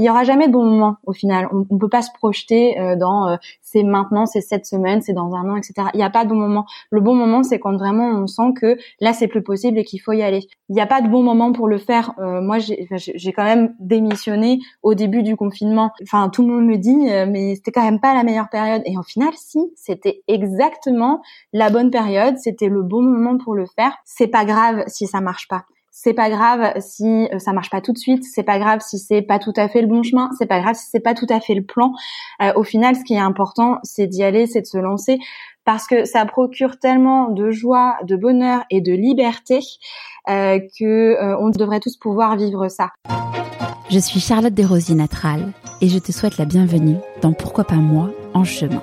Il y aura jamais de bon moment au final. On, ne peut pas se projeter euh, dans euh, c'est maintenant, c'est cette semaine, c'est dans un an, etc. Il n'y a pas de bon moment. Le bon moment, c'est quand vraiment on sent que là c'est plus possible et qu'il faut y aller. Il n'y a pas de bon moment pour le faire. Euh, moi, j'ai quand même démissionné au début du confinement. Enfin, tout le monde me dit, mais c'était quand même pas la meilleure période. Et en final, si, c'était exactement la bonne période. C'était le bon moment pour le faire. C'est pas grave si ça marche pas c'est pas grave si euh, ça marche pas tout de suite, c'est pas grave si c'est pas tout à fait le bon chemin, c'est pas grave si c'est pas tout à fait le plan. Euh, au final, ce qui est important, c'est d'y aller, c'est de se lancer parce que ça procure tellement de joie, de bonheur et de liberté euh, que euh, on devrait tous pouvoir vivre ça. Je suis Charlotte Desrosiers Natral et je te souhaite la bienvenue dans Pourquoi pas moi en chemin.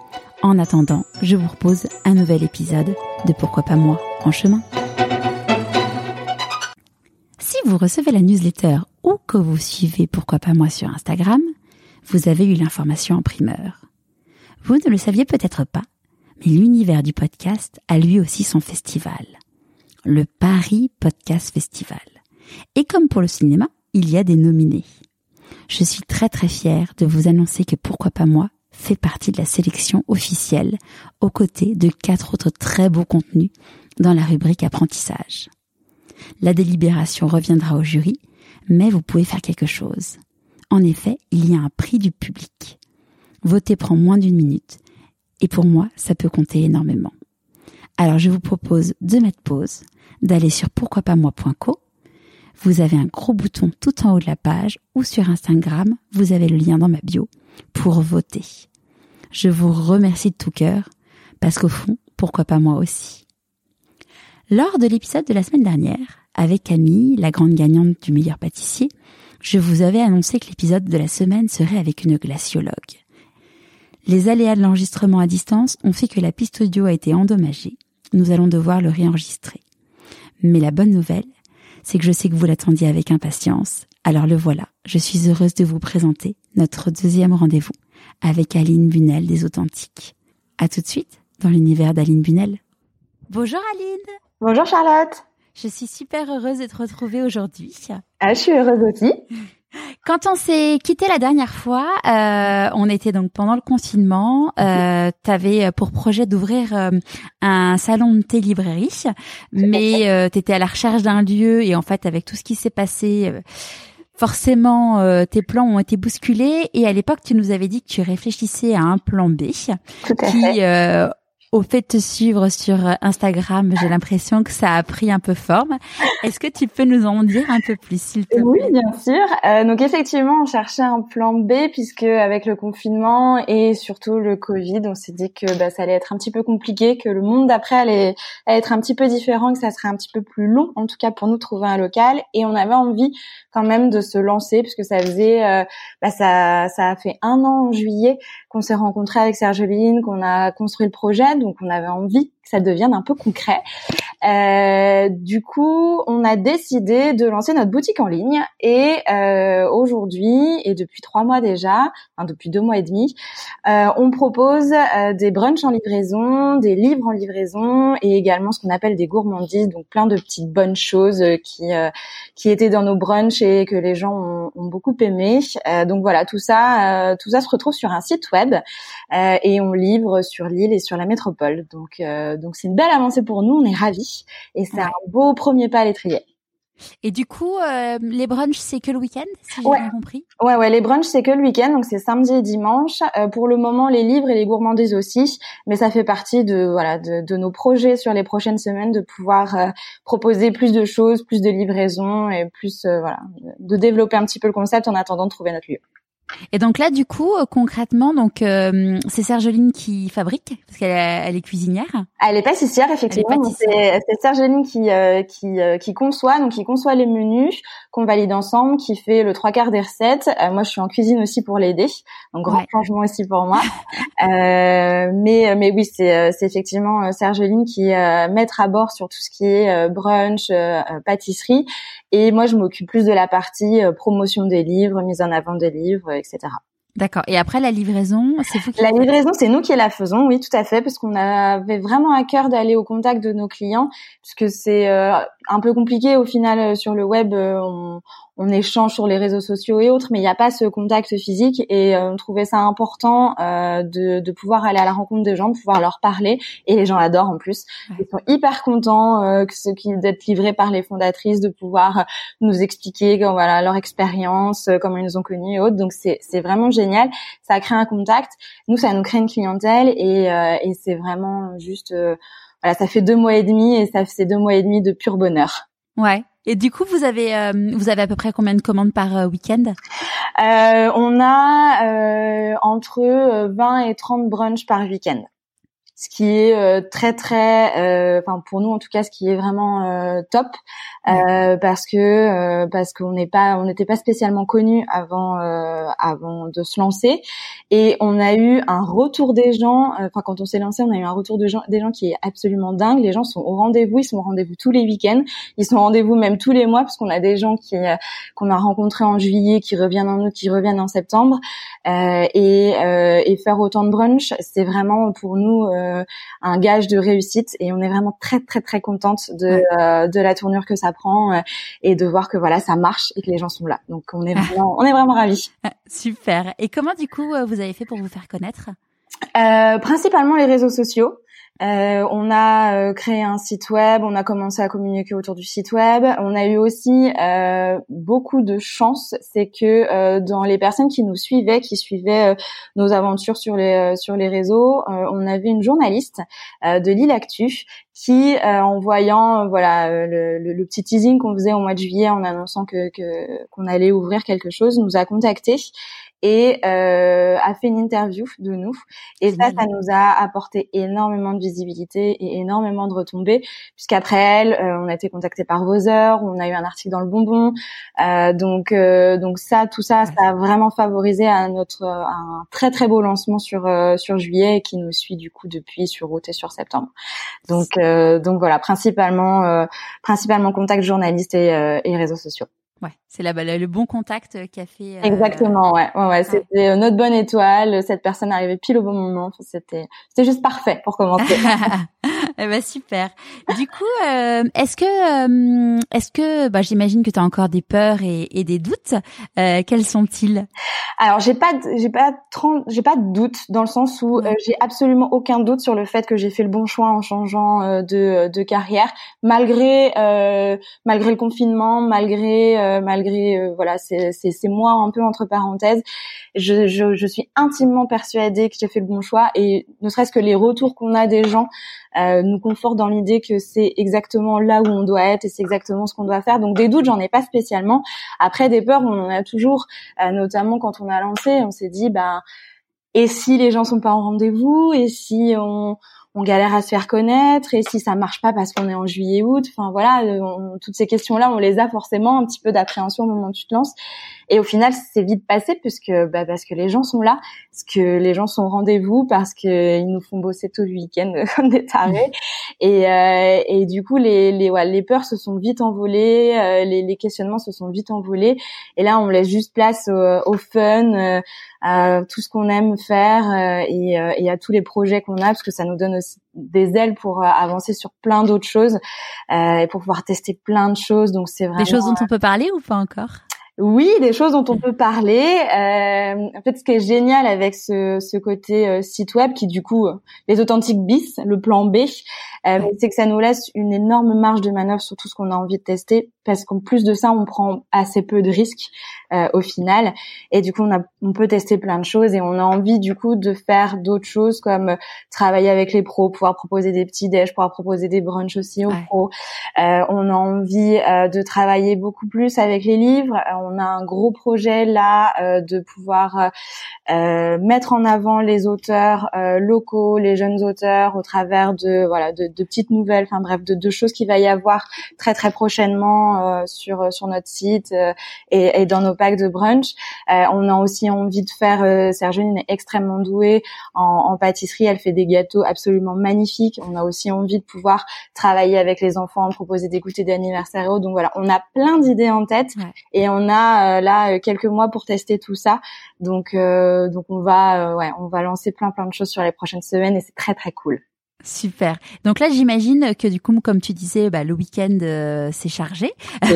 En attendant, je vous propose un nouvel épisode de Pourquoi pas moi en chemin. Si vous recevez la newsletter ou que vous suivez Pourquoi pas moi sur Instagram, vous avez eu l'information en primeur. Vous ne le saviez peut-être pas, mais l'univers du podcast a lui aussi son festival. Le Paris Podcast Festival. Et comme pour le cinéma, il y a des nominés. Je suis très très fière de vous annoncer que Pourquoi pas moi fait partie de la sélection officielle aux côtés de quatre autres très beaux contenus dans la rubrique apprentissage. La délibération reviendra au jury, mais vous pouvez faire quelque chose. En effet, il y a un prix du public. Voter prend moins d'une minute, et pour moi, ça peut compter énormément. Alors je vous propose de mettre pause, d'aller sur pourquoipasmoi.co. Vous avez un gros bouton tout en haut de la page ou sur Instagram, vous avez le lien dans ma bio pour voter. Je vous remercie de tout cœur, parce qu'au fond, pourquoi pas moi aussi. Lors de l'épisode de la semaine dernière, avec Camille, la grande gagnante du meilleur pâtissier, je vous avais annoncé que l'épisode de la semaine serait avec une glaciologue. Les aléas de l'enregistrement à distance ont fait que la piste audio a été endommagée. Nous allons devoir le réenregistrer. Mais la bonne nouvelle, c'est que je sais que vous l'attendiez avec impatience. Alors le voilà. Je suis heureuse de vous présenter notre deuxième rendez-vous avec Aline Bunel des Authentiques. À tout de suite dans l'univers d'Aline Bunel. Bonjour Aline. Bonjour Charlotte. Je suis super heureuse de te retrouver aujourd'hui. Ah, je suis heureuse aussi. Quand on s'est quitté la dernière fois, euh, on était donc pendant le confinement. Euh, tu avais euh, pour projet d'ouvrir euh, un salon de thé librairie, mais euh, tu étais à la recherche d'un lieu et en fait avec tout ce qui s'est passé, forcément tes plans ont été bousculés. Et à l'époque, tu nous avais dit que tu réfléchissais à un plan B qui au fait de te suivre sur Instagram, j'ai l'impression que ça a pris un peu forme. Est-ce que tu peux nous en dire un peu plus, s'il te plaît? Oui, bien sûr. Euh, donc effectivement, on cherchait un plan B puisque avec le confinement et surtout le Covid, on s'est dit que bah, ça allait être un petit peu compliqué, que le monde d'après allait, être un petit peu différent, que ça serait un petit peu plus long, en tout cas pour nous trouver un local. Et on avait envie quand même de se lancer puisque ça faisait, euh, bah, ça, ça a fait un an en juillet qu'on s'est rencontré avec Sergeline, qu'on a construit le projet, donc on avait envie que ça devienne un peu concret. Euh, du coup, on a décidé de lancer notre boutique en ligne et euh, aujourd'hui et depuis trois mois déjà, enfin depuis deux mois et demi, euh, on propose euh, des brunchs en livraison, des livres en livraison et également ce qu'on appelle des gourmandises, donc plein de petites bonnes choses qui euh, qui étaient dans nos brunchs et que les gens ont, ont beaucoup aimé. Euh, donc voilà, tout ça, tout ça se retrouve sur un site web et on livre sur l'île et sur la métropole. Donc donc c'est une belle avancée pour nous, on est ravis et c'est un beau premier pas à l'étrier. Et du coup, euh, les brunchs, c'est que le week-end, si j'ai bien compris? Ouais, ouais, les brunchs, c'est que le week-end, donc c'est samedi et dimanche. Euh, pour le moment, les livres et les gourmandises aussi, mais ça fait partie de voilà de, de nos projets sur les prochaines semaines de pouvoir euh, proposer plus de choses, plus de livraisons et plus voilà de développer un petit peu le concept en attendant de trouver notre lieu. Et donc là, du coup, euh, concrètement, donc euh, c'est Sergeline qui fabrique parce qu'elle elle est cuisinière. Elle est pâtissière, effectivement. C'est Sergeline qui euh, qui qui conçoit, donc qui conçoit les menus qu'on valide ensemble, qui fait le trois quarts des recettes. moi, je suis en cuisine aussi pour l'aider, donc grand changement aussi pour moi. mais mais oui, c'est c'est effectivement Sergeline qui est maître à bord sur tout ce qui est brunch, pâtisserie, et moi, je m'occupe plus de la partie promotion des livres, mise en avant des livres etc. D'accord. Et après la livraison, c'est vous qui La livraison, c'est nous qui la faisons, oui, tout à fait, parce qu'on avait vraiment à cœur d'aller au contact de nos clients, puisque c'est euh, un peu compliqué au final euh, sur le web. Euh, on, on échange sur les réseaux sociaux et autres, mais il n'y a pas ce contact physique et euh, on trouvait ça important euh, de, de, pouvoir aller à la rencontre des gens, de pouvoir leur parler et les gens adorent en plus. Ils sont hyper contents euh, que ce qui d'être livrés par les fondatrices, de pouvoir nous expliquer voilà leur expérience, comment ils nous ont connus et autres. Donc c'est c'est vraiment génial. Ça crée un contact. Nous ça nous crée une clientèle et et c'est vraiment juste voilà ça fait deux mois et demi et ça fait deux mois et demi de pur bonheur. Ouais. Et du coup, vous avez euh, vous avez à peu près combien de commandes par euh, week-end? Euh, On a euh, entre 20 et 30 brunchs par week-end ce qui est euh, très très, euh, enfin pour nous en tout cas, ce qui est vraiment euh, top, parce que parce qu'on n'est pas, on n'était pas spécialement connu avant avant de se lancer, et on a eu un retour des gens. Enfin quand on s'est lancé, on a eu un retour de gens, des gens qui est absolument dingue. Les gens sont au rendez-vous, ils sont au rendez-vous tous les week-ends, ils sont au rendez-vous même tous les mois, parce qu'on a des gens qui qu'on a rencontrés en juillet, qui reviennent en août, qui reviennent en septembre, et et faire autant de brunch, c'est vraiment pour nous euh, un gage de réussite et on est vraiment très très très contente de euh, de la tournure que ça prend euh, et de voir que voilà ça marche et que les gens sont là. Donc on est vraiment on est vraiment ravis. Super. Et comment du coup vous avez fait pour vous faire connaître? Principalement les réseaux sociaux. Euh, on a euh, créé un site web, on a commencé à communiquer autour du site web. On a eu aussi euh, beaucoup de chance, c'est que dans les personnes qui nous suivaient, qui suivaient nos aventures sur les sur les réseaux, on avait une journaliste de Lille Actu qui, en voyant voilà le, le, petit teasing qu'on faisait au mois de juillet en annonçant que qu'on allait ouvrir quelque chose, nous a contactés et euh, a fait une interview de nous. Et ça, ça nous a apporté énormément de visibilité et énormément de retombées, puisqu'après elle, euh, on a été contacté par heures, on a eu un article dans le Bonbon. Euh, donc, euh, donc ça, tout ça, ça a vraiment favorisé à notre un très très beau lancement sur euh, sur juillet et qui nous suit du coup depuis sur août et sur septembre. Donc, donc voilà, principalement principalement contact journaliste et, et réseaux sociaux. Ouais, c'est là le bon contact euh, qui a fait. Euh, Exactement, ouais, ouais, ouais c'était euh, notre bonne étoile. Cette personne arrivait pile au bon moment. C'était, c'était juste parfait pour commencer. eh ben super. Du coup, euh, est-ce que, est-ce que, bah, j'imagine que tu as encore des peurs et, et des doutes. Euh, quels sont-ils? Alors, j'ai pas, j'ai pas, j'ai pas de doute dans le sens où j'ai absolument aucun doute sur le fait que j'ai fait le bon choix en changeant de, de carrière, malgré, malgré le confinement, malgré euh, malgré euh, voilà c'est c'est moi un peu entre parenthèses. Je, je, je suis intimement persuadée que j'ai fait le bon choix et ne serait-ce que les retours qu'on a des gens euh, nous confortent dans l'idée que c'est exactement là où on doit être et c'est exactement ce qu'on doit faire. Donc des doutes, j'en ai pas spécialement. Après des peurs, on en a toujours, notamment quand on a lancé, on s'est dit bah et si les gens sont pas en rendez-vous? Et si on on galère à se faire connaître et si ça marche pas parce qu'on est en juillet août enfin voilà euh, toutes ces questions là on les a forcément un petit peu d'appréhension au moment où tu te lances. Et au final c'est vite passé puisque bah, parce que les gens sont là parce que les gens sont au rendez-vous parce que ils nous font bosser tout le week-end comme des tarés. Et euh, et du coup les les ouais, les peurs se sont vite envolées euh, les, les questionnements se sont vite envolés. Et là on laisse juste place au, au fun à tout ce qu'on aime faire et, et à tous les projets qu'on a parce que ça nous donne des ailes pour euh, avancer sur plein d'autres choses euh, et pour pouvoir tester plein de choses. Donc c'est vraiment des choses dont on peut parler ou pas encore? Oui, des choses dont on peut parler. Euh, en fait, ce qui est génial avec ce, ce côté euh, site web, qui du coup, les authentiques bis, le plan B, Euh, c'est que ça nous laisse une énorme marge de manœuvre sur tout ce qu'on a envie de tester, parce qu'en plus de ça, on prend assez peu de risques euh, au final, et du coup, on, a, on peut tester plein de choses, et on a envie du coup de faire d'autres choses comme travailler avec les pros, pouvoir proposer des petits déj, pouvoir proposer des brunchs aussi aux pros. Euh, on a envie euh, de travailler beaucoup plus avec les livres. on a un gros projet là de pouvoir mettre en avant les auteurs locaux, les jeunes auteurs au travers de voilà de, de petites nouvelles, enfin bref, de, de choses qu'il va y avoir très très prochainement euh, sur sur notre site euh, et, et, dans nos packs de brunch. Euh, on a aussi envie de faire. Euh, Sergine est extrêmement douée en, en, pâtisserie, elle fait des gâteaux absolument magnifiques. On a aussi envie de pouvoir travailler avec les enfants, proposer des goûters d'anniversaire et autres. Donc voilà, on a plein d'idées en tête et on a là quelques mois pour tester tout ça. Donc donc on va ouais, on va lancer plein plein de choses sur les prochaines semaines et c'est très très cool. Super. Donc là, j'imagine que du coup, comme tu disais, bah, le week-end euh, c'est chargé.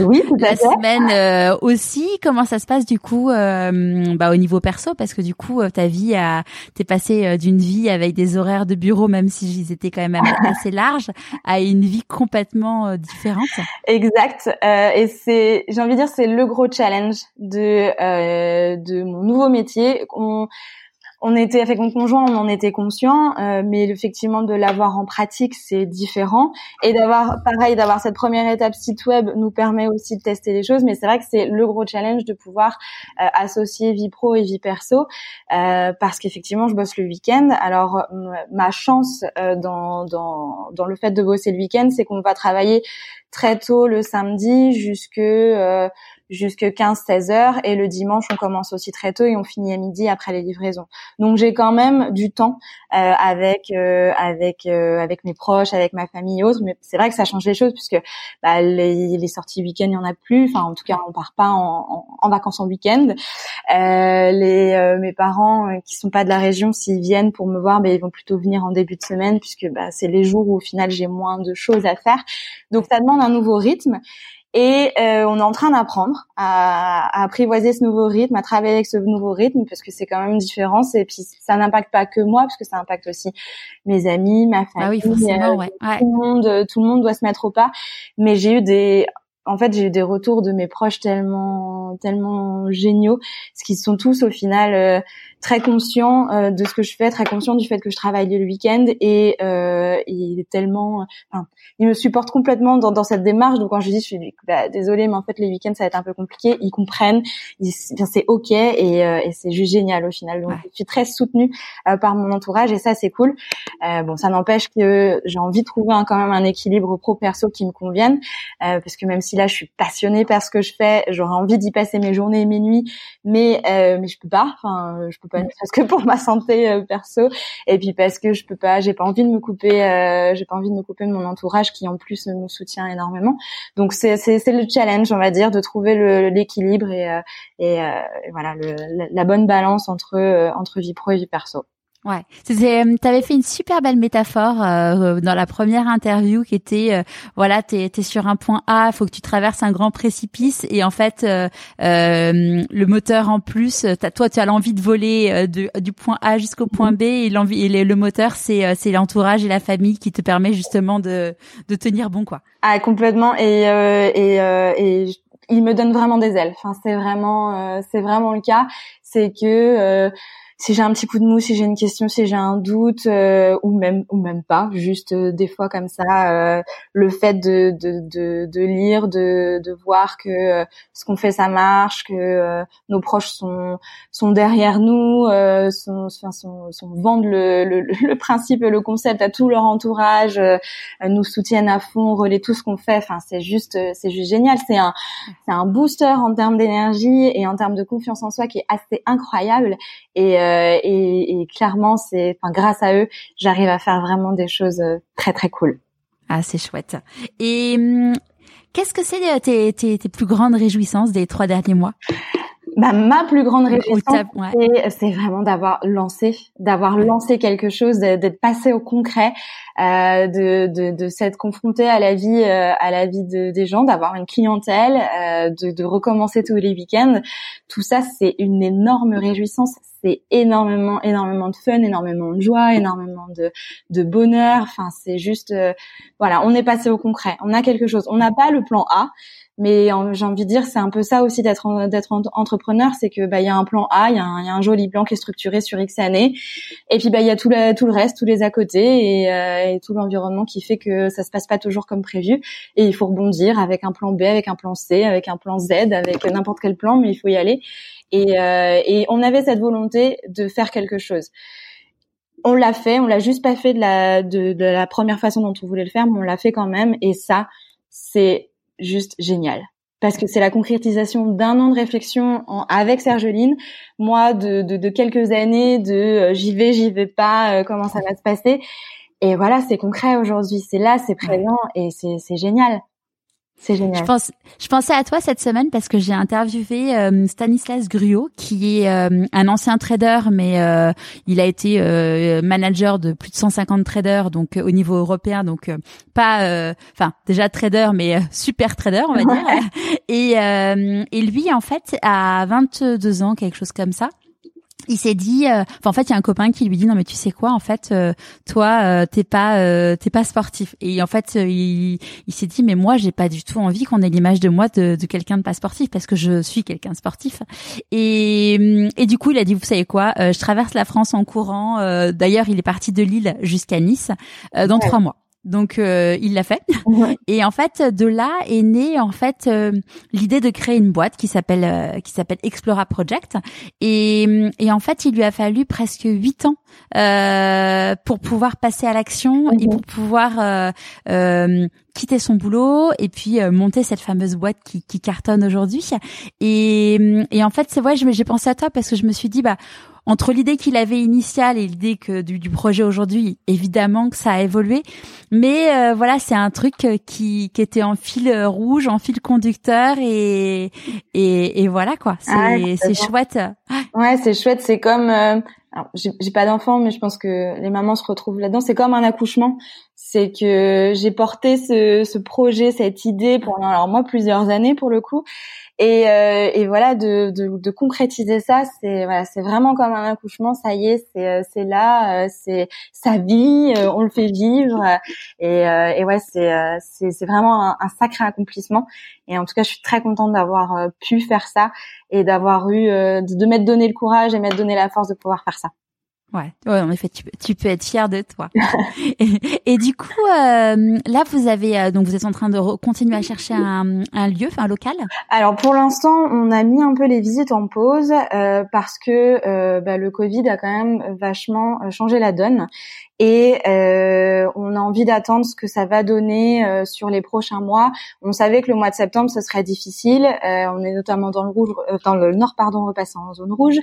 Oui, tout à La semaine euh, aussi. Comment ça se passe du coup, euh, bah, au niveau perso, parce que du coup, ta vie a, t'es passé d'une vie avec des horaires de bureau, même si ils étaient quand même assez larges, à une vie complètement différente. Exact. et c'est, j'ai envie de dire, c'est le gros challenge de de mon nouveau métier. On, on était avec mon conjoint, on en était conscient, euh, mais effectivement de l'avoir en pratique, c'est différent. Et d'avoir, pareil, d'avoir cette première étape site web nous permet aussi de tester les choses. Mais c'est vrai que c'est le gros challenge de pouvoir euh, associer vie pro et vie perso, euh, parce qu'effectivement, je bosse le week-end. Alors, ma chance dans, dans, dans le fait de bosser le week-end, c'est qu'on va travailler très tôt le samedi jusque jusque 15-16 heures et le dimanche on commence aussi très tôt et on finit à midi après les livraisons. Donc j'ai quand même du temps euh, avec euh, avec euh, avec mes proches, avec ma famille et autres. Mais c'est vrai que ça change les choses puisque bah, les, sorties week-end il y en a plus. Enfin en tout cas on part pas en, vacances en week-end. les mes parents qui sont pas de la région s'ils viennent pour me voir, bah, ils vont plutôt venir en début de semaine puisque bah, c'est les jours où au final j'ai moins de choses à faire. Donc ça demande un nouveau rythme. Et euh, on est en train d'apprendre à, à, apprivoiser ce nouveau rythme, à travailler avec ce nouveau rythme, parce que c'est quand même différent. Et puis ça n'impacte pas que moi, parce que ça impacte aussi mes amis, ma famille. Ah oui, forcément, euh, ouais. Tout le monde, tout le monde doit se mettre au pas. Mais j'ai eu des, en fait, j'ai eu des retours de mes proches tellement, tellement géniaux, ce qui sont tous au final euh, très conscients euh, de ce que je fais, très conscients du fait que je travaille le week-end et euh, est tellement, enfin, ils me supportent complètement dans, dans, cette démarche. Donc quand je dis, je suis bah, désolée, mais en fait les week-ends ça va être un peu compliqué. Ils comprennent, c'est ok et, euh, et c'est juste génial au final. Donc je suis très soutenue euh, par mon entourage et ça c'est cool. bon, ça n'empêche que j'ai envie de trouver quand même un équilibre pro perso qui me convienne parce que même si là je suis passionnée par ce que je fais, j'aurais envie d'y passer mes journées et mes nuits, mais mais je peux pas. Enfin, je peux pas parce que pour ma santé euh, perso. Et puis parce que je peux pas j'ai pas envie de me couper euh, j'ai pas envie de me couper de mon entourage qui en plus me soutient énormément. Donc c'est c'est c'est le challenge on va dire de trouver l'équilibre et euh, et, voilà le, la bonne balance entre entre vie pro et vie perso Ouais, tu avais fait une super belle métaphore euh, dans la première interview qui était euh, voilà, tu es, sur un point A, faut que tu traverses un grand précipice et en fait euh, le moteur en plus, toi tu as l'envie de voler de, du point A jusqu'au point B et l'envie et le, moteur c'est c'est l'entourage et la famille qui te permet justement de de tenir bon quoi. Ah complètement et et et il me donne vraiment des ailes. Enfin c'est vraiment c'est vraiment le cas, c'est que si j'ai un petit coup de mou, si j'ai une question, si j'ai un doute euh, ou même ou même pas, juste euh, des fois comme ça, euh, le fait de, de, de, de, lire, de, de voir que ce qu'on fait ça marche, que nos proches sont sont derrière nous, sont, sont, sont, vendent le, le, le, principe, le concept à tout leur entourage, nous soutiennent à fond, relaient tout ce qu'on fait. Enfin, c'est juste c'est juste génial. C'est un c'est un booster en termes d'énergie et en termes de confiance en soi qui est assez incroyable et euh, et, et, clairement, c'est, enfin, grâce à eux, j'arrive à faire vraiment des choses euh, très très cool. Ah, c'est chouette. Et hum, qu'est-ce que c'est euh, tes, tes, tes plus grandes réjouissances des trois derniers mois? Bah, ma plus grande réjouissance, c'est vraiment d'avoir lancé, d'avoir lancé quelque chose, d'être passé au concret, euh, de, de, de s'être confronté à la vie, euh, à la vie de, des gens, d'avoir une clientèle, euh, de, de recommencer tous les week-ends. Tout ça, c'est une énorme réjouissance. c'est énormément, énormément de fun, énormément de joie, énormément de, de bonheur. Enfin, c'est juste, euh, voilà, on est passé au concret. On a quelque chose. On n'a pas le plan A, mais j'ai envie de dire, c'est un peu ça aussi d'être d'être entrepreneur, c'est que bah il y a un plan A, il y, a un, joli plan qui est structuré sur X années, et puis bah il y a tout le tout le reste, tous les à côté et, euh, et tout l'environnement qui fait que ça se passe pas toujours comme prévu, et il faut rebondir avec un plan B, avec un plan C, avec un plan Z, avec n'importe quel plan, mais il faut y aller. Et, euh, et on avait cette volonté de faire quelque chose on l'a fait, on l'a juste pas fait de la de, de, la première façon dont on voulait le faire, mais on l'a fait quand même. Et ça, c'est juste génial parce que c'est la concrétisation d'un an de réflexion avec Sergeline, moi de, de, quelques années de euh, j'y vais, j'y vais pas, euh, comment ça va se passer. Et voilà, c'est concret aujourd'hui, c'est là, c'est présent et c'est génial. C'est génial. Je, pense, je pensais à toi cette semaine parce que j'ai interviewé euh, Stanislas Gruot, qui est euh, un ancien trader, mais euh, il a été manager de plus de 150 traders, donc au niveau européen, donc pas, enfin déjà trader, mais super trader, on va dire. Et, et lui, en fait, à 22 ans, quelque chose comme ça, il s'est dit euh, en fait il y a un copain qui lui dit non mais tu sais quoi en fait euh, toi euh, t'es pas t'es pas sportif. Et en fait il, il s'est dit mais moi j'ai pas du tout envie qu'on ait l'image de moi de, de quelqu'un de pas sportif parce que je suis quelqu'un de sportif. Et et du coup il a dit vous savez quoi je traverse la France en courant. D'ailleurs il est parti de Lille jusqu'à Nice dans trois mois donc euh, il l'a fait. Et en fait, de là est née en fait euh, l'idée de créer une boîte qui s'appelle euh, qui s'appelle Explora Project. Et, et en fait, il lui a fallu presque huit ans pour pouvoir passer à l'action et pour pouvoir quitter son boulot et puis monter cette fameuse boîte qui, qui cartonne aujourd'hui. Et, et en fait, c'est vrai, j'ai pensé à toi parce que je me suis dit bah entre l'idée qu'il avait initiale et l'idée que du, du projet aujourd'hui, évidemment que ça a évolué. Mais euh, voilà, c'est un truc euh, qui, qui était en fil euh, rouge, en fil conducteur et et, et voilà quoi. C'est ah chouette. Ouais, c'est chouette. C'est comme euh, j'ai pas d'enfant, mais je pense que les mamans se retrouvent là-dedans. C'est comme un accouchement. C'est que j'ai porté ce, ce projet, cette idée pendant alors moi plusieurs années pour le coup. Et, euh, et voilà, de, de, de, concrétiser ça, c'est voilà, c'est vraiment comme un accouchement. Ça y est, c'est euh, c'est là, euh, c'est sa vie, euh, on le fait vivre. Et, et ouais, c'est c'est vraiment un, sacré accomplissement. Et en tout cas, je suis très contente d'avoir pu faire ça et d'avoir eu de, de m'être donné le courage et m'être donné la force de pouvoir faire ça. Ouais, ouais, en effet, tu, tu peux être fier de toi. et, du coup, euh, là, vous avez euh, donc vous êtes en train de continuer à chercher un, un lieu, un local? Alors pour l'instant, on a mis un peu les visites en pause euh, parce que euh, bah, le Covid a quand même vachement euh, changé la donne et euh, on a envie d'attendre ce que ça va donner euh, sur les prochains mois. On savait que le mois de septembre ce serait difficile. Euh, on est notamment dans le rouge, euh, dans le nord pardon, repassant en zone rouge.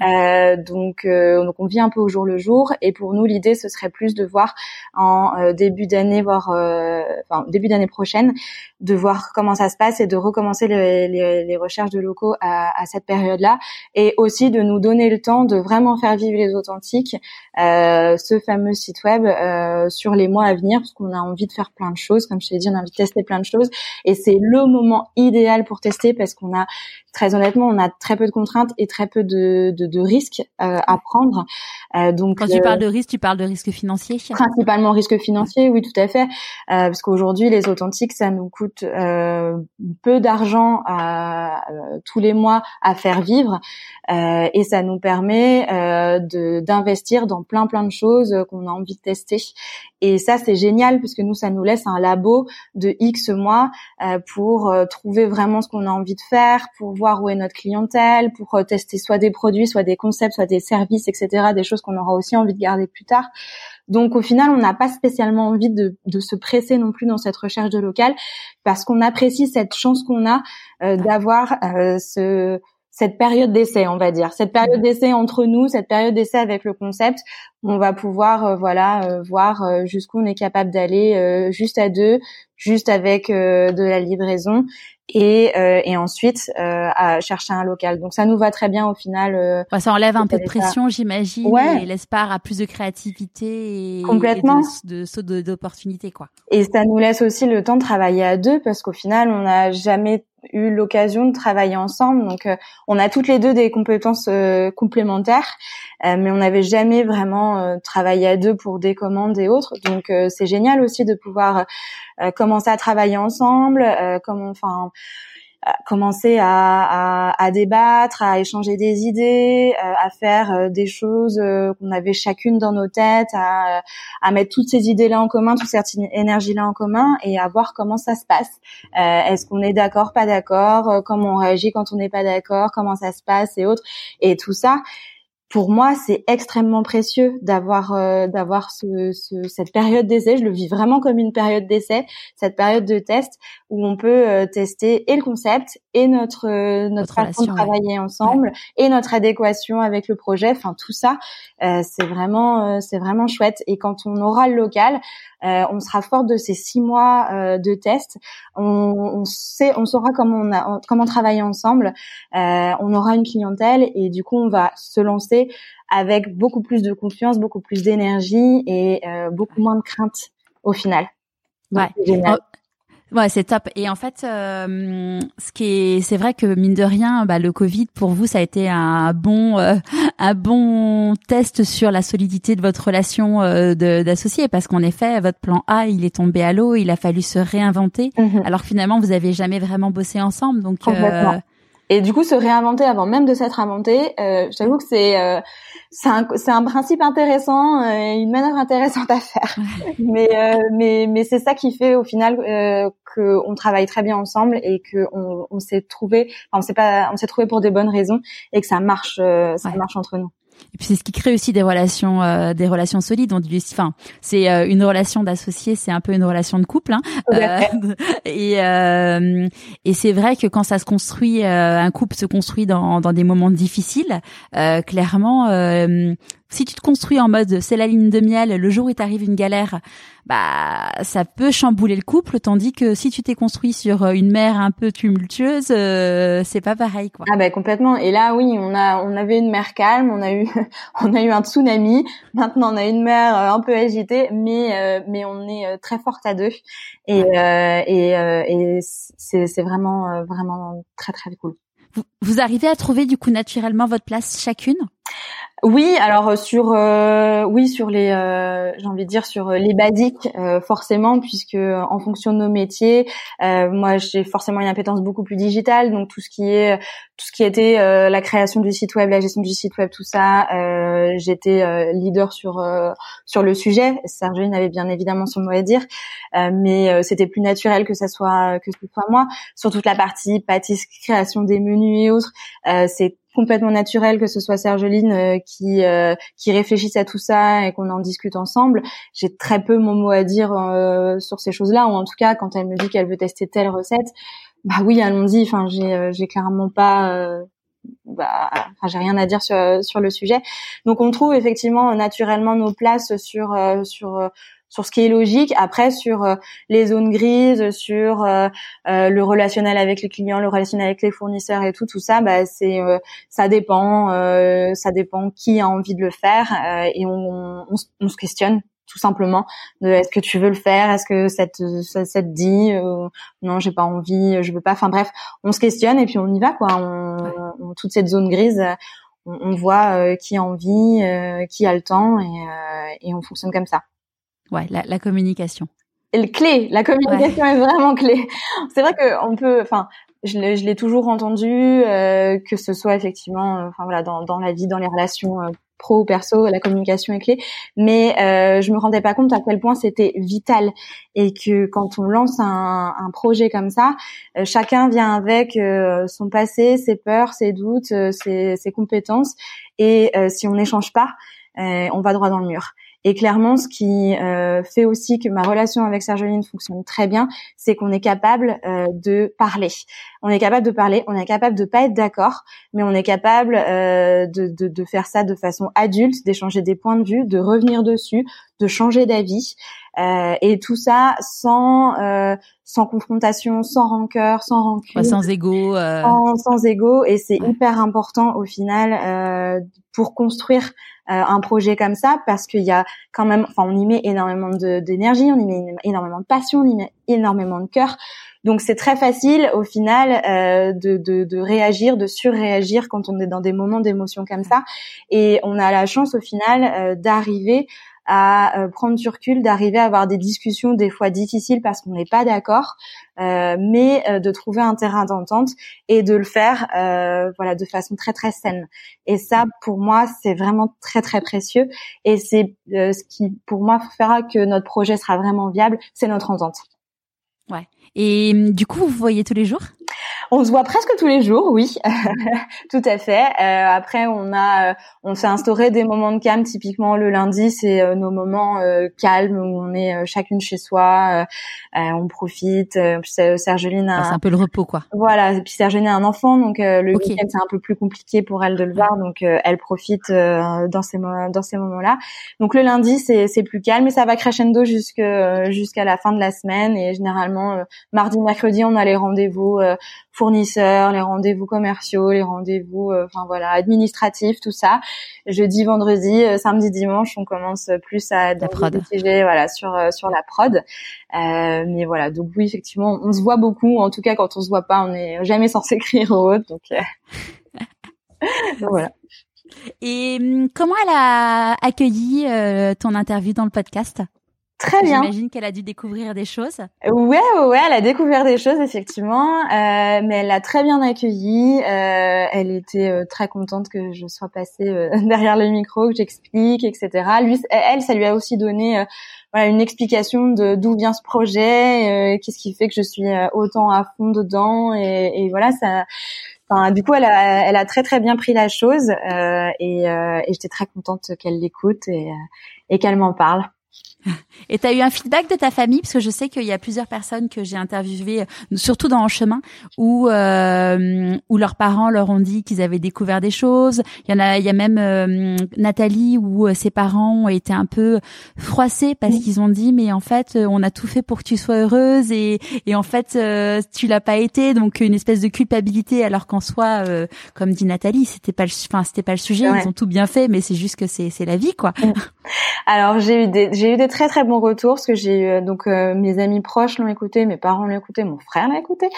Donc, donc on vit un peu au jour le jour. Et pour nous, l'idée ce serait plus de voir en début d'année, voire enfin début d'année prochaine, de voir comment ça se passe et de recommencer les, les, les recherches de locaux à, à cette période-là, et aussi de nous donner le temps de vraiment faire vivre les authentiques, ce fameux site web euh, sur les mois à venir parce qu'on a envie de faire plein de choses. Comme je t'ai dit, on a envie de tester plein de choses et c'est le moment idéal pour tester parce qu'on a très honnêtement, on a très peu de contraintes et très peu de, de, de risques euh, à prendre. Euh, donc quand tu parles de risques, tu parles de risques financiers. Principalement risques financiers, oui, tout à fait, parce qu'aujourd'hui les authentiques, ça nous coûte peu d'argent tous les mois à faire vivre et ça nous permet de d'investir dans plein plein de choses qu'on a envie de tester. Et ça, c'est génial puisque nous, ça nous laisse un labo de X mois euh, pour euh, trouver vraiment ce qu'on a envie de faire, pour voir où est notre clientèle, pour euh, tester soit des produits, soit des concepts, soit des services, etc. Des choses qu'on aura aussi envie de garder plus tard. Donc au final, on n'a pas spécialement envie de, de, se presser non plus dans cette recherche de local parce qu'on apprécie cette chance qu'on a d'avoir ce cette période d'essai, on va dire, cette période d'essai entre nous, cette période d'essai avec le concept, on va pouvoir euh, voilà euh, voir euh, jusqu'où on est capable d'aller juste à deux, juste avec de la livraison et, et ensuite à chercher un local. Donc ça nous va très bien au final. ça enlève un peu de pression, j'imagine, ouais. et laisse part à plus de créativité et, complètement de saut d'opportunités quoi. Et ça nous laisse aussi le temps de travailler à deux parce qu'au final on n'a jamais eu l'occasion de travailler ensemble. Donc, on a toutes les deux des compétences complémentaires, mais on n'avait jamais vraiment travaillé à deux pour des commandes et autres. Donc, c'est génial aussi de pouvoir commencer à travailler ensemble, comment, enfin commencer à, à, à, débattre, à échanger des idées, euh, à faire euh, des choses euh, qu'on avait chacune dans nos têtes, à, à mettre toutes ces idées-là en commun, toute cette énergie-là en commun et à voir comment ça se passe. Est-ce qu'on est d'accord, pas d'accord, comment on réagit quand on n'est pas d'accord, comment ça se passe et autres. Et tout ça, pour moi, c'est extrêmement précieux d'avoir euh, d'avoir ce, ce, cette période d'essai. Je le vis vraiment comme une période d'essai, cette période de test où on peut euh, tester et le concept et notre euh, notre, façon de travailler ensemble et notre adéquation avec le projet. Enfin, tout ça, c'est vraiment c'est vraiment chouette. Et quand on aura le local, on sera fort de ces six mois de test. On, on, sait, on saura comment on a, comment travailler ensemble. on aura une clientèle et du coup, on va se lancer avec beaucoup plus de confiance, beaucoup plus d'énergie et euh, beaucoup moins de crainte au final. Ouais. Oh, ouais, c'est top. Et en fait, euh, ce qui est, c'est vrai que mine de rien, bah, le Covid pour vous, ça a été un bon, euh, un bon test sur la solidité de votre relation d'associé, parce qu'en effet, votre plan A, il est tombé à l'eau, il a fallu se réinventer, mhm. alors que finalement, vous avez jamais vraiment bossé ensemble, donc. Et du coup, se réinventer avant même de s'être inventé, euh, j'avoue que c'est euh, c'est un, un, principe intéressant euh, une manœuvre intéressante à faire. mais euh, mais mais c'est ça qui fait au final euh, qu'on travaille très bien ensemble et que on, on s'est trouvé, enfin, on s'est pas, on s'est trouvé pour des bonnes raisons et que ça marche, ça marche entre nous. Et puis c'est ce qui crée aussi des relations, euh, des relations solides. On dit, enfin, c'est euh, une relation d'associé, c'est un peu une relation de couple. Hein. Euh, et et c'est vrai que quand ça se construit, un couple se construit dans, dans des moments difficiles. clairement, si tu te construis en mode c'est la ligne de miel, le jour où t'arrive une galère, bah ça peut chambouler le couple, tandis que si tu t'es construit sur euh, une mer un peu tumultueuse, euh, c'est pas pareil quoi. Ah bah complètement. Et là oui, on a on avait une mer calme, on a eu on a eu un tsunami. Maintenant on a une mer euh, un peu agitée, mais mais on est très forte à deux et et, et c'est c'est vraiment vraiment très très cool. Vous, vous arrivez à trouver du coup naturellement votre place chacune? Oui, alors euh, sur euh, oui sur les euh, j'ai envie de dire sur les basiques forcément puisque en fonction de nos métiers, moi j'ai forcément une appétence beaucoup plus digitale donc tout ce qui est tout ce qui était la création du site web, la gestion du site web, tout ça, j'étais leader sur sur le sujet. Sergine avait bien évidemment son mot à dire, mais c'était plus naturel que ça soit que ce soit moi sur toute la partie pâtisserie, création des menus et autres. c'est complètement naturel que ce soit Sergeline euh, qui euh, qui réfléchisse à tout ça et qu'on en discute ensemble. J'ai très peu mon mot à dire euh, sur ces choses-là ou en tout cas quand elle me dit qu'elle veut tester telle recette, bah oui, allons-y. Enfin, j'ai j'ai clairement pas bah, j'ai rien à dire sur sur le sujet. Donc on trouve effectivement naturellement nos places sur sur sur ce qui est logique. Après, sur euh, les zones grises, sur euh, euh, le relationnel avec les clients, le relationnel avec les fournisseurs et tout, tout ça, bah, c'est ça dépend, ça dépend qui a envie de le faire et on, on, se questionne tout simplement de est-ce que tu veux le faire, est-ce que ça te, ça, te dit non, j'ai pas envie, je veux pas. Enfin bref, on se questionne et puis on y va quoi. On, toute cette zone grise on, voit qui a envie, qui a le temps et, et on fonctionne comme ça. Ouais, la, la communication. Et le clé, la communication est vraiment clé. C'est vrai qu'on peut, enfin, je l'ai toujours entendu, euh, que ce soit effectivement, euh, enfin voilà, dans, dans la vie, dans les relations euh, pro ou perso, la communication est clé. Mais euh, je me rendais pas compte à quel point c'était vital et que quand on lance un, un projet comme ça, euh, chacun vient avec son passé, ses peurs, ses doutes, ses, ses compétences, et si on n'échange pas, on va droit dans le mur. Et clairement, ce qui euh, fait aussi que ma relation avec Sergeline fonctionne très bien, c'est qu'on est capable euh, de parler. On est capable de parler, on est capable de pas être d'accord, mais on est capable euh, de, de, de, faire ça de façon adulte, d'échanger des points de vue, de revenir dessus, de changer d'avis. Euh, et tout ça sans euh, sans confrontation, sans rancœur, sans rancune, sans ego, sans, sans ego. Et c'est hyper important au final pour construire euh, un projet comme ça parce qu'il y a quand même, enfin, on y met énormément d'énergie, on y met énormément de passion, on y met énormément de cœur. Donc c'est très facile au final euh, de, de, de, réagir, de surréagir quand on est dans des moments d'émotion comme ça. Et on a la chance au final euh, d'arriver à euh, prendre du recul, d'arriver à avoir des discussions des fois difficiles parce qu'on n'est pas d'accord, euh, mais euh, de trouver un terrain d'entente et de le faire, voilà, de façon très très saine. Et ça, pour moi, c'est vraiment très très précieux. Et c'est ce qui, pour moi, fera que notre projet sera vraiment viable, c'est notre entente. Ouais. Et hum, du coup, vous voyez tous les jours? On se voit presque tous les jours, oui, tout à fait. Euh, après, on a, euh, on s'est instauré des moments de calme. Typiquement, le lundi, c'est euh, nos moments calmes où on est chacune chez soi, on profite. Sergeline a, ah, c'est un peu le repos, quoi. Voilà. Et puis Sergeline a un enfant, donc le week-end c'est un peu plus compliqué pour elle de le voir, donc elle profite dans ces dans ces moments-là. Donc le lundi, c'est c'est plus calme, mais ça va crescendo jusque jusqu'à la fin de la semaine et généralement mardi, mercredi, on a les rendez-vous fournisseurs, les rendez-vous commerciaux, les rendez-vous, euh, enfin voilà, administratifs, tout ça. Jeudi, vendredi, euh, samedi, dimanche, on commence plus à décider, voilà, sur euh, sur la prod. mais voilà, donc oui, effectivement, on se voit beaucoup. En tout cas, quand on se voit pas, on n'est jamais censé écrire au haut. Donc, donc voilà. Et hum, comment elle a accueilli ton interview dans le podcast? Très bien. J'imagine qu'elle a dû découvrir des choses. Ouais, ouais, elle a découvert des choses effectivement, euh, mais elle l'a très bien accueilli. Euh, elle était euh, très contente que je sois passée euh, derrière le micro, que j'explique, etc. Lui, elle, ça lui a aussi donné voilà une explication de d'où vient ce projet, qu'est-ce qui fait que je suis autant à fond dedans, et, et voilà ça. Enfin, du coup, elle a, elle a très très bien pris la chose et, et j'étais très contente qu'elle l'écoute et, et qu'elle m'en parle. Et tu as eu un feedback de ta famille? Parce que je sais qu'il y a plusieurs personnes que j'ai interviewées, surtout dans En chemin, où euh, où leurs parents leur ont dit qu'ils avaient découvert des choses. Il y en a, il y a même euh, Nathalie où euh, ses parents ont été un peu froissés parce qu'ils ont dit mais en fait on a tout fait pour que tu sois heureuse et et en fait tu l'as pas été. Donc une espèce de culpabilité alors qu'en soi comme dit Nathalie c'était pas enfin c'était pas le sujet. Ils ont tout bien fait mais c'est juste que c'est c'est la vie quoi. Alors j'ai eu des j'ai eu des très très bons retours parce que j'ai eu euh, donc euh, mes amis proches l'ont écouté, mes parents l'ont écouté, mon frère l'a écouté.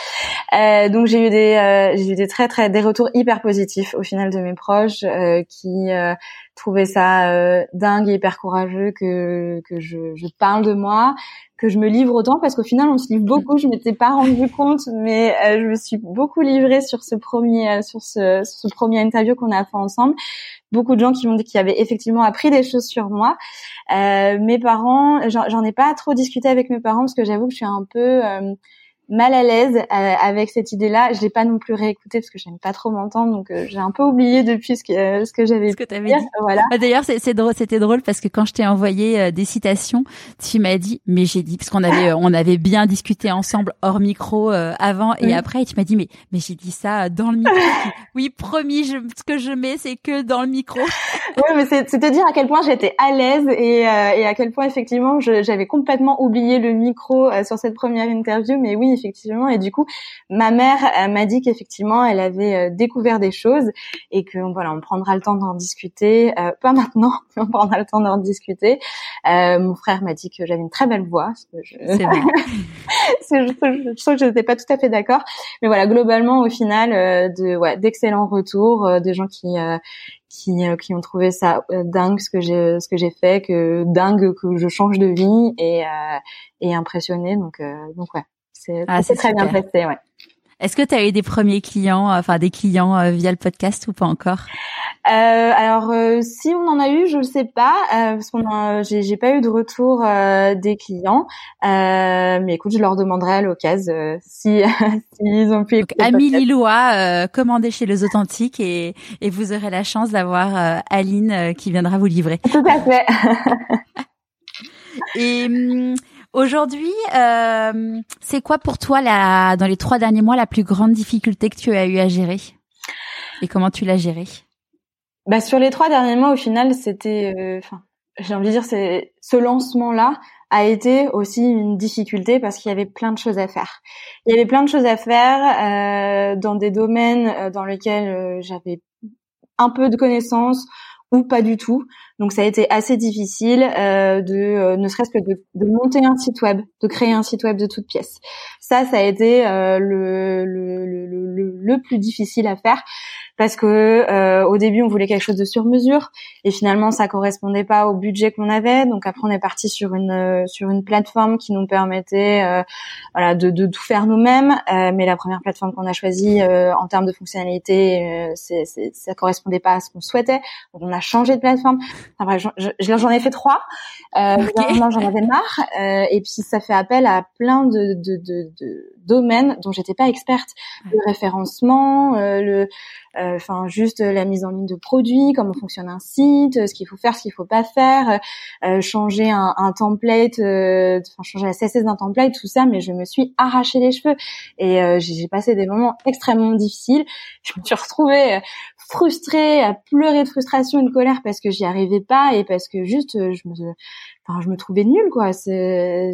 Euh, donc j'ai eu des euh, j'ai eu des très très des retours hyper positifs au final de mes proches qui trouvaient ça dingue et hyper courageux que que je, je parle de moi, que je me livre autant parce qu'au final on se livre beaucoup. Je m'étais pas rendu compte, mais je me suis beaucoup livrée sur ce premier sur ce, ce premier interview qu'on a fait ensemble beaucoup de gens qui m'ont dit qu'ils avaient effectivement appris des choses sur moi. Euh, mes parents, j'en ai pas trop discuté avec mes parents parce que j'avoue que je suis un peu euh, mal à l'aise euh, avec cette idée-là. Je l'ai pas non plus réécouté parce que j'aime pas trop m'entendre, donc euh, j'ai un peu oublié depuis ce que euh, ce que j'avais. Ce que t'avais dit. Voilà. Bah, D'ailleurs, c'est drôle, c'était drôle parce que quand je t'ai envoyé des citations, tu m'as dit, mais j'ai dit parce qu'on avait on avait bien discuté ensemble hors micro avant et après, et tu m'as dit, mais mais j'ai dit ça dans le micro. oui, promis, je, ce que je mets, c'est que dans le micro. oui, mais c'est te dire à quel point j'étais à l'aise et, et à quel point effectivement j'avais complètement oublié le micro sur cette première interview, mais oui effectivement. Et du coup, ma mère m'a dit qu'effectivement, elle avait euh, découvert des choses et que voilà, on prendra le temps d'en discuter. Euh, pas maintenant, mais on prendra le temps d'en discuter. Euh, mon frère m'a dit que j'avais une très belle voix. je... C'est vrai. je, je, que je n'étais pas tout à fait d'accord. Mais voilà, globalement, au final, de ouais, d'excellents retours, des gens qui qui, qui ont trouvé ça dingue ce que j'ai ce que j'ai fait que dingue que je change de vie et et impressionné donc donc ouais c'est ah, très bien passé, ouais. Est-ce que tu as eu des premiers clients, euh, enfin des clients euh, via le podcast ou pas encore? Euh, Alors euh, si on en a eu, je ne sais pas parce qu'on j'ai pas eu de retour des clients. mais écoute, je leur demanderai à l'occasion si s'ils ont pu. écouter. Amis Lillois, commandez chez les Authentiques et, et vous aurez la chance d'avoir Aline qui viendra vous livrer. Tout à fait. et hum, Aujourd'hui, euh, c'est quoi pour toi la, dans les trois derniers mois la plus grande difficulté que tu as eu à gérer? Et comment tu l'as gérée? Bah sur les trois derniers mois, au final, c'était, euh, enfin, j'ai envie de dire, c'est ce lancement-là a été aussi une difficulté parce qu'il y avait plein de choses à faire. Il y avait plein de choses à faire euh, dans des domaines euh, dans lesquels j'avais un peu de connaissances ou pas du tout. Donc ça a été assez difficile euh, de euh, ne serait-ce que de, monter un site web, de créer un site web de toutes pièces. Ça, ça a été euh, le, plus difficile à faire parce que euh, au début on voulait quelque chose de sur mesure et finalement ça correspondait pas au budget qu'on avait. Donc après on est parti sur une euh, sur une plateforme qui nous permettait euh, voilà de, de, tout faire nous-mêmes. Euh, mais la première plateforme qu'on a choisie euh, en termes de fonctionnalité c'est, c'est, ça correspondait pas à ce qu'on souhaitait. Donc on a changé de plateforme. Enfin, j'en ai fait trois. Euh, j'en avais marre. Et puis ça fait appel à plein de, de, de, de domaines dont j'étais pas experte. Le référencement le euh, enfin juste la mise en ligne de produits, comment fonctionne un site, ce qu'il faut faire, ce qu'il faut pas faire, euh, changer un, un template, euh, enfin changer la CSS d'un template, tout ça. Mais je me suis arraché les cheveux et j'ai passé des moments extrêmement difficiles. Je me suis retrouvée frustrée, à pleurer de frustration et de colère parce que j'y arrivais pas et parce que juste je me, enfin je me trouvais nulle quoi. C'est,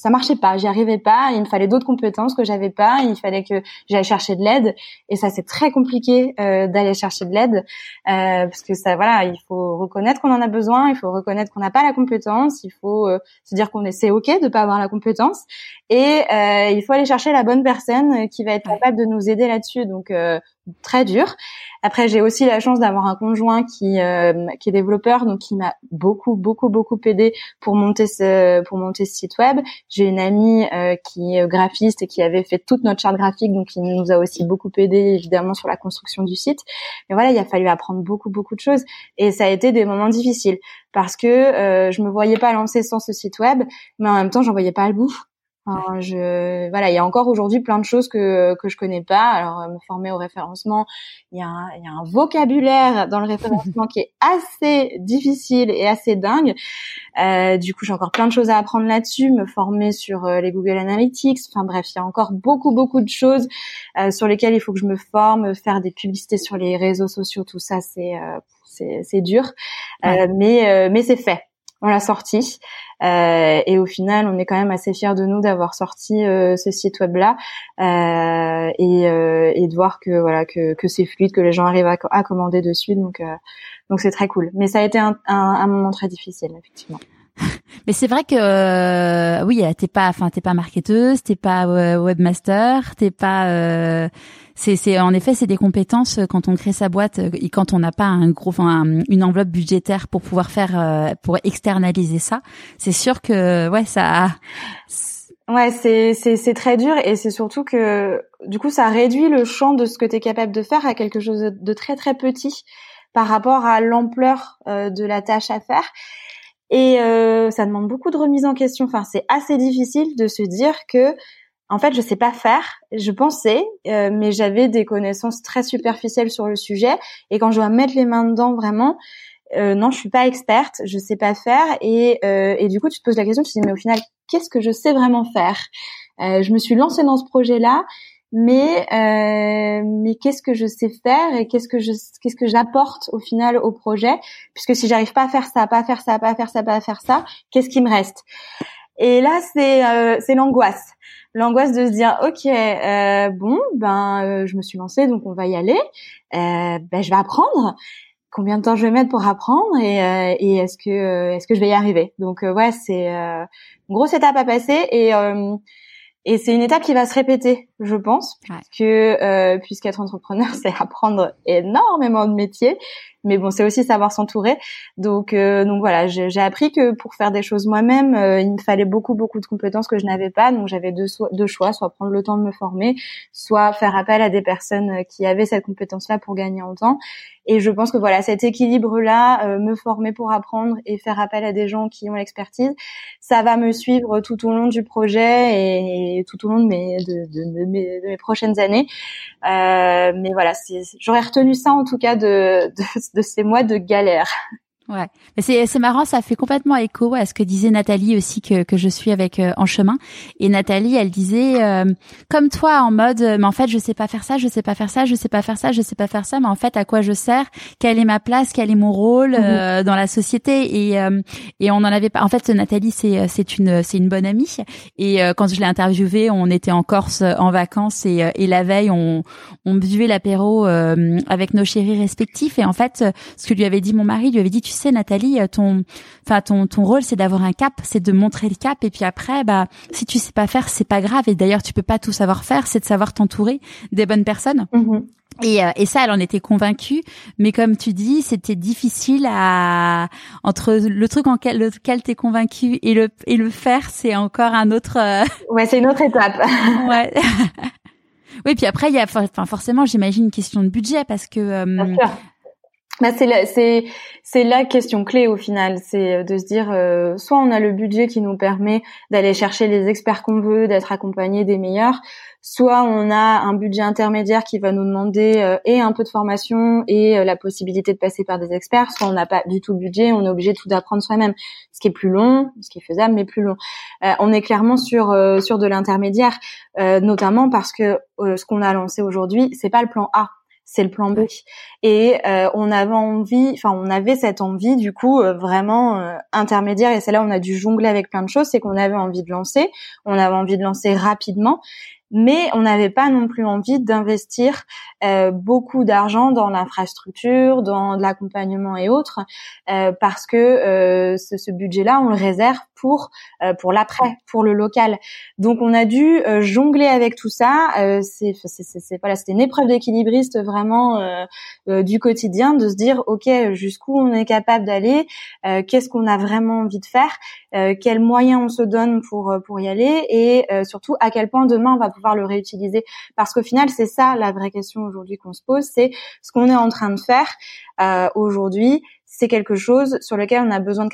ça marchait pas, j'y arrivais pas, il me fallait d'autres compétences que j'avais pas, il fallait que j'aille chercher de l'aide. Et ça c'est très compliqué euh, d'aller chercher de l'aide euh, parce que ça voilà, il faut reconnaître qu'on en a besoin, il faut reconnaître qu'on n'a pas la compétence, il faut euh, se dire qu'on est c'est OK de pas avoir la compétence. Et euh, il faut aller chercher la bonne personne qui va être capable de nous aider là-dessus. Donc euh, très dur. Après, j'ai aussi la chance d'avoir un conjoint qui euh, qui est développeur, donc qui m'a beaucoup beaucoup beaucoup aidé pour monter ce pour monter ce site web. J'ai une amie euh, qui est graphiste et qui avait fait toute notre charte graphique, donc qui nous a aussi beaucoup aidé évidemment sur la construction du site. Mais voilà, il a fallu apprendre beaucoup beaucoup de choses et ça a été des moments difficiles parce que euh, je me voyais pas lancer sans ce site web, mais en même temps, j'en voyais pas le bout je, voilà, il y a encore aujourd'hui plein de choses que que je connais pas. Alors, euh, me former au référencement, il y a un, il y a un vocabulaire dans le référencement qui est assez difficile et assez dingue. Euh, du coup, j'ai encore plein de choses à apprendre là-dessus. Me former sur euh, les Google Analytics. Enfin bref, il y a encore beaucoup beaucoup de choses euh, sur lesquelles il faut que je me forme. Faire des publicités sur les réseaux sociaux, tout ça, c'est c'est, c'est dur, mais mais c'est fait on l'a sorti euh, et au final on est quand même assez fiers de nous d'avoir sorti euh, ce site web là euh, et, euh, et, de voir que voilà que, que c'est fluide que les gens arrivent à, à commander dessus. Donc euh, donc c'est très cool. Mais ça a été un, un, un moment très difficile effectivement mais c'est vrai que euh, oui, t'es pas, enfin t'es pas marketeuse, t'es pas webmaster, t'es pas c'est en effet c'est des compétences euh, quand on crée sa boîte euh, et quand on n'a pas un gros enfin, une enveloppe budgétaire pour pouvoir faire euh, pour externaliser ça c'est sûr que ouais ça ouais c'est c'est c'est très dur et c'est surtout que du coup ça réduit le champ de ce que tu es capable de faire à quelque chose de très très petit par rapport à l'ampleur de la tâche à faire et euh, ça demande beaucoup de remise en question. Enfin, c'est assez difficile de se dire que en fait, je sais pas faire. Je pensais, euh, mais j'avais des connaissances très superficielles sur le sujet. Et quand je dois mettre les mains dedans, vraiment, euh, non, je suis pas experte, je sais pas faire. Et, euh, et du coup, tu te poses la question, tu te dis, mais au final, qu'est-ce que je sais vraiment faire? Je me suis lancée dans ce projet-là, mais mais qu'est-ce que je sais faire et qu'est-ce que je qu'est-ce que j'apporte au final au projet? Puisque si j'arrive pas à faire ça, pas à faire ça, pas à faire ça, pas à faire ça, qu'est-ce qui me reste? Et là, c'est c'est l'angoisse. L'angoisse de se dire ok euh, bon ben euh, je me suis lancée donc on va y aller. Euh, ben je vais apprendre. Combien de temps je vais mettre pour apprendre et, euh, et est-ce que est-ce que je vais y arriver? Donc ouais c'est une grosse étape à passer et et c'est une étape qui va se répéter, je pense, puisque euh, puisqu'être entrepreneur, c'est apprendre énormément de métiers, mais bon, c'est aussi savoir s'entourer. Donc euh, donc voilà, j'ai appris que pour faire des choses moi-même, euh, il me fallait beaucoup beaucoup de compétences que je n'avais pas. Donc j'avais deux, deux choix, soit prendre le temps de me former, soit faire appel à des personnes qui avaient cette compétence-là pour gagner en temps. Et je pense que voilà, cet équilibre-là, euh, me former pour apprendre et faire appel à des gens qui ont l'expertise, ça va me suivre tout au long du projet et, tout au long de mes, de, de, mes, de mes, prochaines années. Euh, mais voilà, j'aurais retenu ça en tout cas de, de, de ces mois de galère. Ouais, mais c'est c'est marrant, ça fait complètement écho à ce que disait Nathalie aussi que que je suis avec euh, en chemin. Et Nathalie, elle disait euh, comme toi en mode, mais en fait je sais pas faire ça, je sais pas faire ça, je sais pas faire ça, je sais pas faire ça, mais en fait à quoi je sers? Quelle est ma place? Quel est mon rôle euh, mhm. dans la société? Et et on en avait pas. En fait, Nathalie c'est c'est une c'est une bonne amie. Et quand je l'ai interviewée, on était en Corse en vacances et et la veille on on buvait l'apéro avec nos chéris respectifs. Et en fait, ce que lui avait dit mon mari, lui avait dit tu sais Nathalie, euh, ton, enfin ton ton rôle c'est d'avoir un cap, c'est de montrer le cap et puis après bah si tu sais pas faire c'est pas grave et d'ailleurs tu peux pas tout savoir faire, c'est de savoir t'entourer des bonnes personnes. Mm-hmm. Et, euh, et, ça, elle en était convaincue, mais comme tu dis, c'était difficile à entre le truc en quel, lequel t'es convaincu et le et le faire, c'est encore un autre. Euh, ouais, c'est une autre étape. ouais. oui, puis après il y a, enfin forcément, j'imagine une question de budget parce que bah c'est la, question clé au final, c'est euh, de se dire euh, soit on a le budget qui nous permet d'aller chercher les experts qu'on veut, d'être accompagné des meilleurs, soit on a un budget intermédiaire qui va nous demander euh, et un peu de formation et la possibilité de passer par des experts, soit on n'a pas du tout le budget, on est obligé de tout apprendre soi-même, ce qui est plus long, ce qui est faisable mais plus long. on est clairement sur sur de l'intermédiaire, notamment parce que ce qu'on a lancé aujourd'hui, c'est pas le plan A c'est le plan B. Et euh, on avait envie, enfin on avait cette envie du coup euh, vraiment euh, intermédiaire. Et c'est là où on a dû jongler avec plein de choses, c'est qu'on avait envie de lancer, on avait envie de lancer rapidement, mais on n'avait pas non plus envie d'investir euh, beaucoup d'argent dans l'infrastructure, dans l'accompagnement et autres, euh, parce que euh, ce, ce budget-là, on le réserve pour pour l'après, pour le local. Donc on a dû jongler avec tout ça. c'est c'est voilà, c'était une épreuve d'équilibriste vraiment du quotidien, de se dire ok jusqu'où on est capable d'aller, qu'est-ce qu'on a vraiment envie de faire, quels moyens on se donne pour pour y aller, et surtout à quel point demain on va pouvoir le réutiliser. Parce qu'au final, c'est ça la vraie question aujourd'hui qu'on se pose, c'est ce qu'on est en train de faire euh, aujourd'hui, c'est quelque chose sur lequel on a besoin de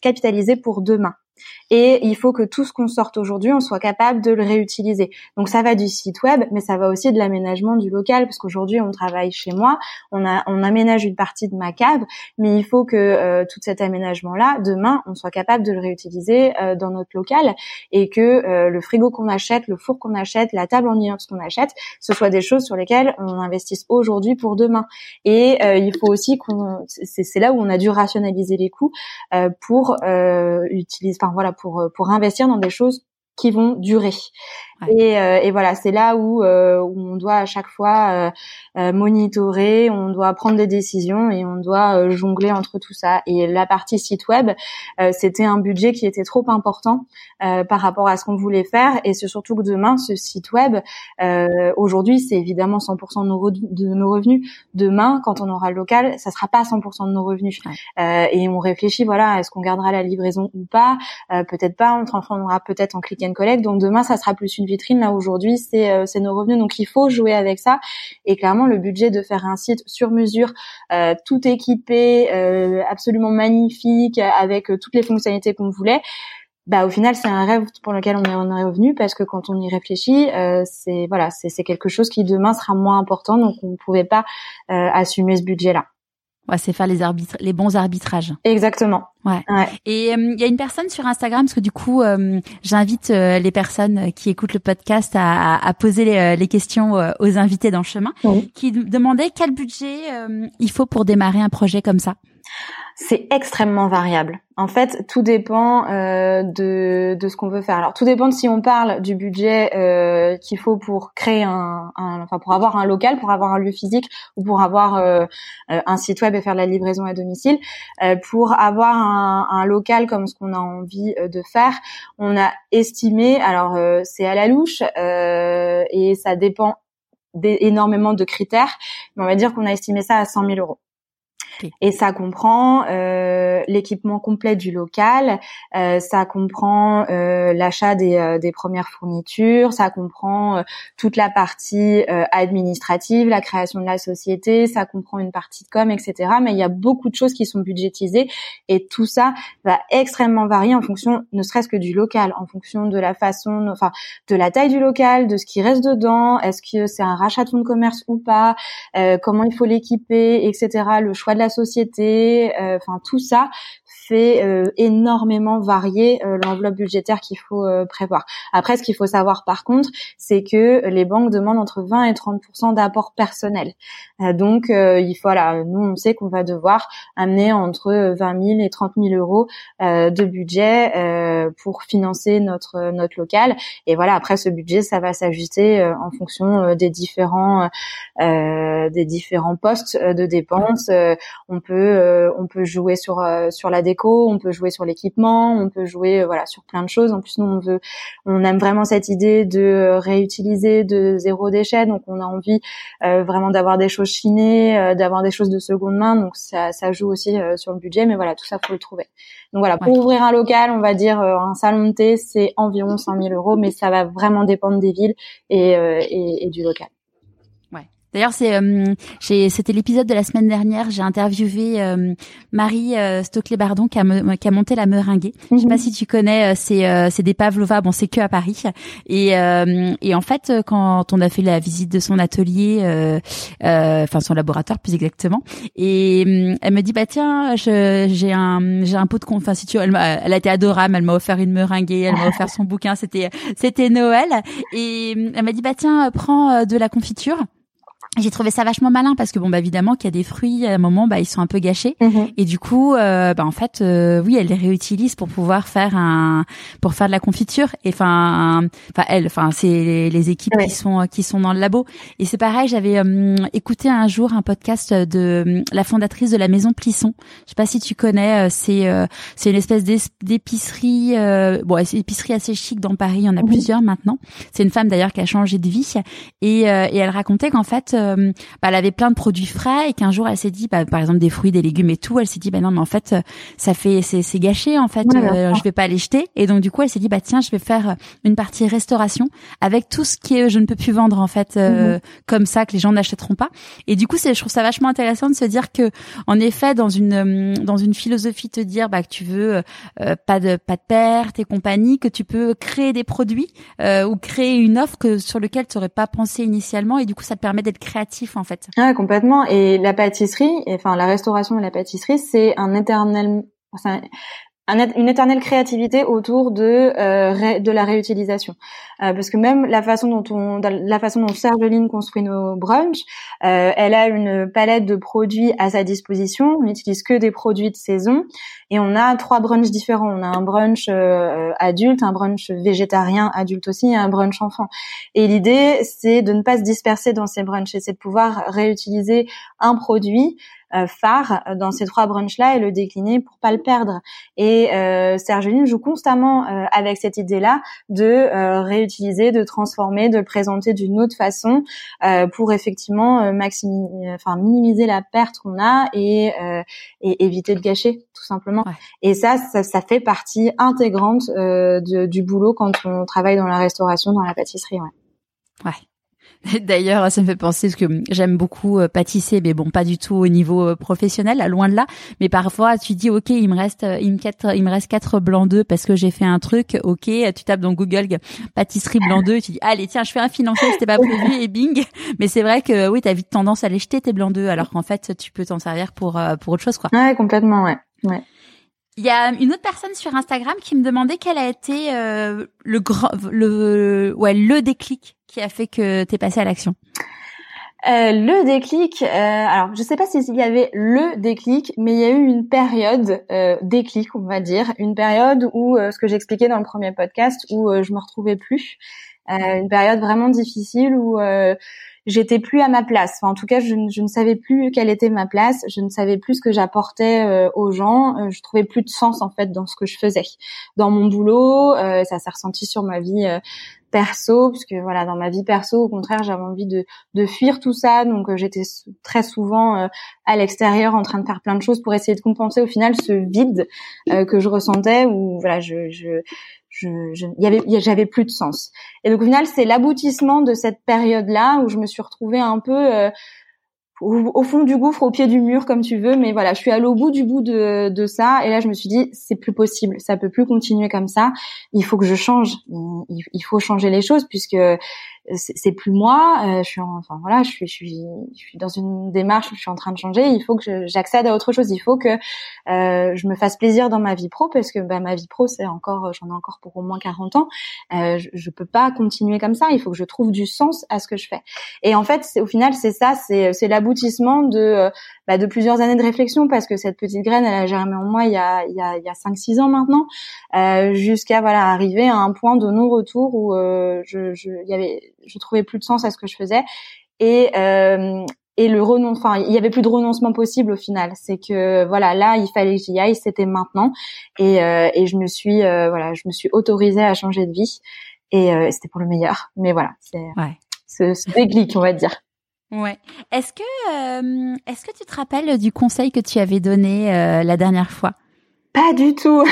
capitaliser pour demain et il faut que tout ce qu'on sorte aujourd'hui, on soit capable de le réutiliser. Donc ça va du site web, mais ça va aussi de l'aménagement du local, parce qu'aujourd'hui on travaille chez moi, on, a, on aménage une partie de ma cave, mais il faut que euh, tout cet aménagement-là, demain, on soit capable de le réutiliser euh, dans notre local et que euh, le frigo qu'on achète, le four qu'on achète, la table en inox qu'on achète, ce soit des choses sur lesquelles on investisse aujourd'hui pour demain. Et il faut aussi qu'on, c'est là où on a dû rationaliser les coûts pour utiliser, enfin voilà, pour euh, pour investir dans des choses qui vont durer. Et, euh, et, voilà, c'est là où, euh, où, on doit à chaque fois euh, monitorer, on doit prendre des décisions et on doit jongler entre tout ça. Et la partie site web, c'était un budget qui était trop important par rapport à ce qu'on voulait faire. Et c'est surtout que demain, ce site web, aujourd'hui, c'est évidemment 100% de nos, de nos, revenus. Demain, quand on aura le local, ça sera pas 100% de nos revenus. et on réfléchit, voilà, est-ce qu'on gardera la livraison ou pas Peut-être pas. On transformera peut-être en click and collect. Donc demain, ça sera plus une vitrine. Là aujourd'hui, c'est euh, c'est nos revenus, donc il faut jouer avec ça. Et clairement, le budget de faire un site sur mesure, euh, tout équipé, euh, absolument magnifique, avec toutes les fonctionnalités qu'on voulait. Bah au final c'est un rêve pour lequel on est, on est revenu parce que quand on y réfléchit c'est voilà c'est quelque chose qui demain sera moins important donc on ne pouvait pas assumer ce budget là. Ouais, c'est faire les arbitres, les bons arbitrages. Exactement. Ouais. Et il euh, y a une personne sur Instagram parce que du coup, euh, j'invite euh, les personnes qui écoutent le podcast à, à poser les, les, questions aux invités dans le chemin, qui demandait quel budget il faut pour démarrer un projet comme ça. C'est extrêmement variable. En fait, tout dépend euh, de, de ce qu'on veut faire. Alors, tout dépend de si on parle du budget euh, qu'il faut pour créer un, un, enfin pour avoir un local, pour avoir un lieu physique ou pour avoir euh, un site web et faire la livraison à domicile. pour avoir un, un, local comme ce qu'on a envie de faire, on a estimé. Alors, c'est à la louche et ça dépend énormément de critères, mais on va dire qu'on a estimé ça à 100 000 euros. Et ça comprend euh, l'équipement complet du local, euh, ça comprend euh, l'achat des, euh, des, premières fournitures, ça comprend euh, toute la partie euh, administrative, la création de la société, ça comprend une partie de com, etc. Mais il y a beaucoup de choses qui sont budgétisées et tout ça va extrêmement varier en fonction, ne serait-ce que du local, en fonction de la façon, enfin de la taille du local, de ce qui reste dedans, est-ce que c'est un rachat de fonds de commerce ou pas, comment il faut l'équiper, etc. Le choix la société, enfin tout ça fait euh, énormément varier euh, l'enveloppe budgétaire qu'il faut euh, prévoir. Après, ce qu'il faut savoir par contre, c'est que les banques demandent entre 20 et 30 d'apport personnel. donc, il faut, voilà, nous on sait qu'on va devoir amener entre 20 000 et 30 000 euros de budget pour financer notre notre local. Et voilà, après ce budget, ça va s'ajuster en fonction des différents des différents postes de dépenses. on peut on peut jouer sur sur la on peut jouer sur l'équipement, on peut jouer euh, voilà sur plein de choses. En plus, nous on veut, on aime vraiment cette idée de réutiliser de zéro déchet, donc on a envie euh, vraiment d'avoir des choses chinées, euh, d'avoir des choses de seconde main, donc ça, ça joue aussi sur le budget. Mais voilà, tout ça faut le trouver. Donc voilà, pour ouvrir un local, on va dire un salon de thé, c'est environ 100 000 euros, mais ça va vraiment dépendre des villes et, et du local. D'ailleurs, c'est euh, c'était l'épisode de la semaine dernière. J'ai interviewé euh, Marie euh, Stockley-Bardon qui a, qui a monté la Meringuée. Je sais pas mhm. si tu connais, euh, c'est c'est des pavlova. Bon, c'est que à Paris. Et et en fait, quand on a fait la visite de son atelier, enfin son laboratoire plus exactement, et elle me dit bah tiens, j'ai un j'ai un pot de enfin si tu elle, elle a été adorable. Elle m'a offert une meringuée, elle m'a offert son bouquin. C'était c'était Noël. Et elle m'a dit bah tiens, prends de la confiture j'ai trouvé ça vachement malin parce que bon bah évidemment qu'il y a des fruits à un moment bah ils sont un peu gâchés. Mhm. et du coup euh, bah en fait euh, oui elle les réutilise pour pouvoir faire un pour faire de la confiture et enfin enfin elle enfin c'est les, équipes qui sont qui sont dans le labo. Et c'est pareil j'avais euh, écouté un jour un podcast de la fondatrice de la maison Plisson. Je sais pas si tu connais c'est c'est une espèce d'épicerie bon épicerie assez chic dans Paris il y en a plusieurs maintenant. C'est une femme d'ailleurs qui a changé de vie. Et et elle racontait qu'en fait euh, bah, elle avait plein de produits frais et qu'un jour elle s'est dit, bah, par exemple des fruits, des légumes et tout, elle s'est dit, bah non, mais en fait, ça fait, c'est, c'est gâché en fait, euh, je vais pas les jeter. Et donc du coup, elle s'est dit, bah tiens, je vais faire une partie restauration avec tout ce qui est, je ne peux plus vendre en fait, euh, mhm. comme ça que les gens n'achèteront pas. Et du coup, c'est, je trouve ça vachement intéressant de se dire que, en effet, dans une dans une philosophie, te dire bah que tu veux pas de pas de perte et compagnie, que tu peux créer des produits ou créer une offre que sur lequel tu aurais pas pensé initialement, et du coup, ça te permet d'être créatif en fait. Ah complètement. Et la pâtisserie, enfin la restauration et la pâtisserie, c'est un éternel, une éternelle créativité autour de euh, de la réutilisation. Euh, parce que même la façon dont on la façon dont Sergeline construit nos brunchs euh, elle a une palette de produits à sa disposition. On n'utilise que des produits de saison et on a trois brunchs différents. On a un brunch adulte un brunch végétarien adulte aussi et un brunch enfant. Et l'idée c'est de ne pas se disperser dans ces brunchs et c'est de pouvoir réutiliser un produit euh, phare dans ces trois brunchs-là et le décliner pour pas le perdre. Et euh, Sergeline joue constamment euh, avec cette idée-là de euh, réutiliser, de transformer, de le présenter d'une autre façon pour effectivement maximiser, enfin minimiser la perte qu'on a et, et éviter de gâcher tout simplement. Et ça, ça, ça, fait partie intégrante du boulot quand on travaille dans la restauration, dans la pâtisserie. Ouais. Ouais. D'ailleurs, ça me fait penser parce que j'aime beaucoup euh, pâtisser, mais bon, pas du tout au niveau euh, professionnel, loin de là. Mais parfois, tu dis, ok, il me reste, euh, il me, quatre, il me reste quatre blancs d'œufs parce que j'ai fait un truc. Ok, tu tapes dans Google pâtisserie blanc d'œufs, tu dis, allez, tiens, je fais un financier, c'était pas prévu et bing. Mais c'est vrai que oui, t'as vite tendance à les jeter tes blancs d'œufs, alors qu'en fait, tu peux t'en servir pour pour autre chose, quoi. Ouais, complètement, ouais. Ouais. Il y a une autre personne sur Instagram qui me demandait quel a été euh, le grand, le ouais, le déclic qui a fait que t'es passé à l'action. Euh, le déclic, euh, alors je sais pas s'il y avait le déclic, mais il y a eu une période euh, déclic, on va dire, une période où ce que j'expliquais dans le premier podcast, où je me retrouvais plus, une période vraiment difficile où j'étais plus à ma place. Enfin, en tout cas, je, je, ne savais plus quelle était ma place. Je ne savais plus ce que j'apportais euh, aux gens. Euh, je trouvais plus de sens en fait dans ce que je faisais, dans mon boulot. Euh, ça s'est ressenti sur ma vie perso, parce que voilà, dans ma vie perso, au contraire, j'avais envie de, de fuir tout ça. Donc, j'étais très souvent à l'extérieur en train de faire plein de choses pour essayer de compenser au final ce vide que je ressentais. Où voilà, je, je je, je j'avais plus de sens. Et donc au final, c'est l'aboutissement de cette période-là où je me suis retrouvée un peu euh, au, fond du gouffre, au pied du mur, comme tu veux. Mais voilà, je suis allée au bout du bout de, de ça. Et là, je me suis dit, c'est plus possible. Ça peut plus continuer comme ça. Il faut que je change. Il, il faut changer les choses puisque c'est plus moi. Euh, je suis enfin voilà, je suis je suis je suis dans une démarche où je suis en train de changer. Il faut que j'accède à autre chose. Il faut que euh, je me fasse plaisir dans ma vie pro parce que bah, ma vie pro c'est encore j'en ai encore pour au moins 40 ans. Euh, je, je peux pas continuer comme ça. Il faut que je trouve du sens à ce que je fais. Et en fait, au final, c'est ça, c'est l'aboutissement de euh, bah, de plusieurs années de réflexion parce que cette petite graine, elle a germé en moi il y a il y a il y a 5 6 ans maintenant euh, jusqu'à voilà arriver à un point de non-retour où euh, je je y avait je trouvais plus de sens à ce que je faisais. Et euh, et le renonce enfin il y avait plus de renoncement possible au final. C'est que voilà là il fallait que j'y aille c'était maintenant. Et euh, et je me suis euh, voilà je me suis autorisée à changer de vie. Et euh, c'était pour le meilleur. Mais voilà c'est ouais. ce, ce déclic on va dire. Ouais. Est-ce que est-ce que tu te rappelles du conseil que tu avais donné la dernière fois? Pas du tout.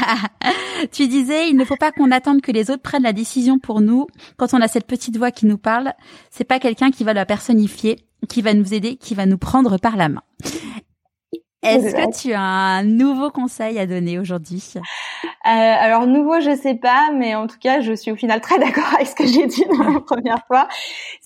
tu disais, il ne faut pas qu'on attende que les autres prennent la décision pour nous. Quand on a cette petite voix qui nous parle, c'est pas quelqu'un qui va la personnifier, qui va nous aider, qui va nous prendre par la main. Est-ce que tu as un nouveau conseil à donner aujourd'hui? Euh, Alors nouveau, je sais pas, mais en tout cas, je suis au final très d'accord avec ce que j'ai dit la première fois.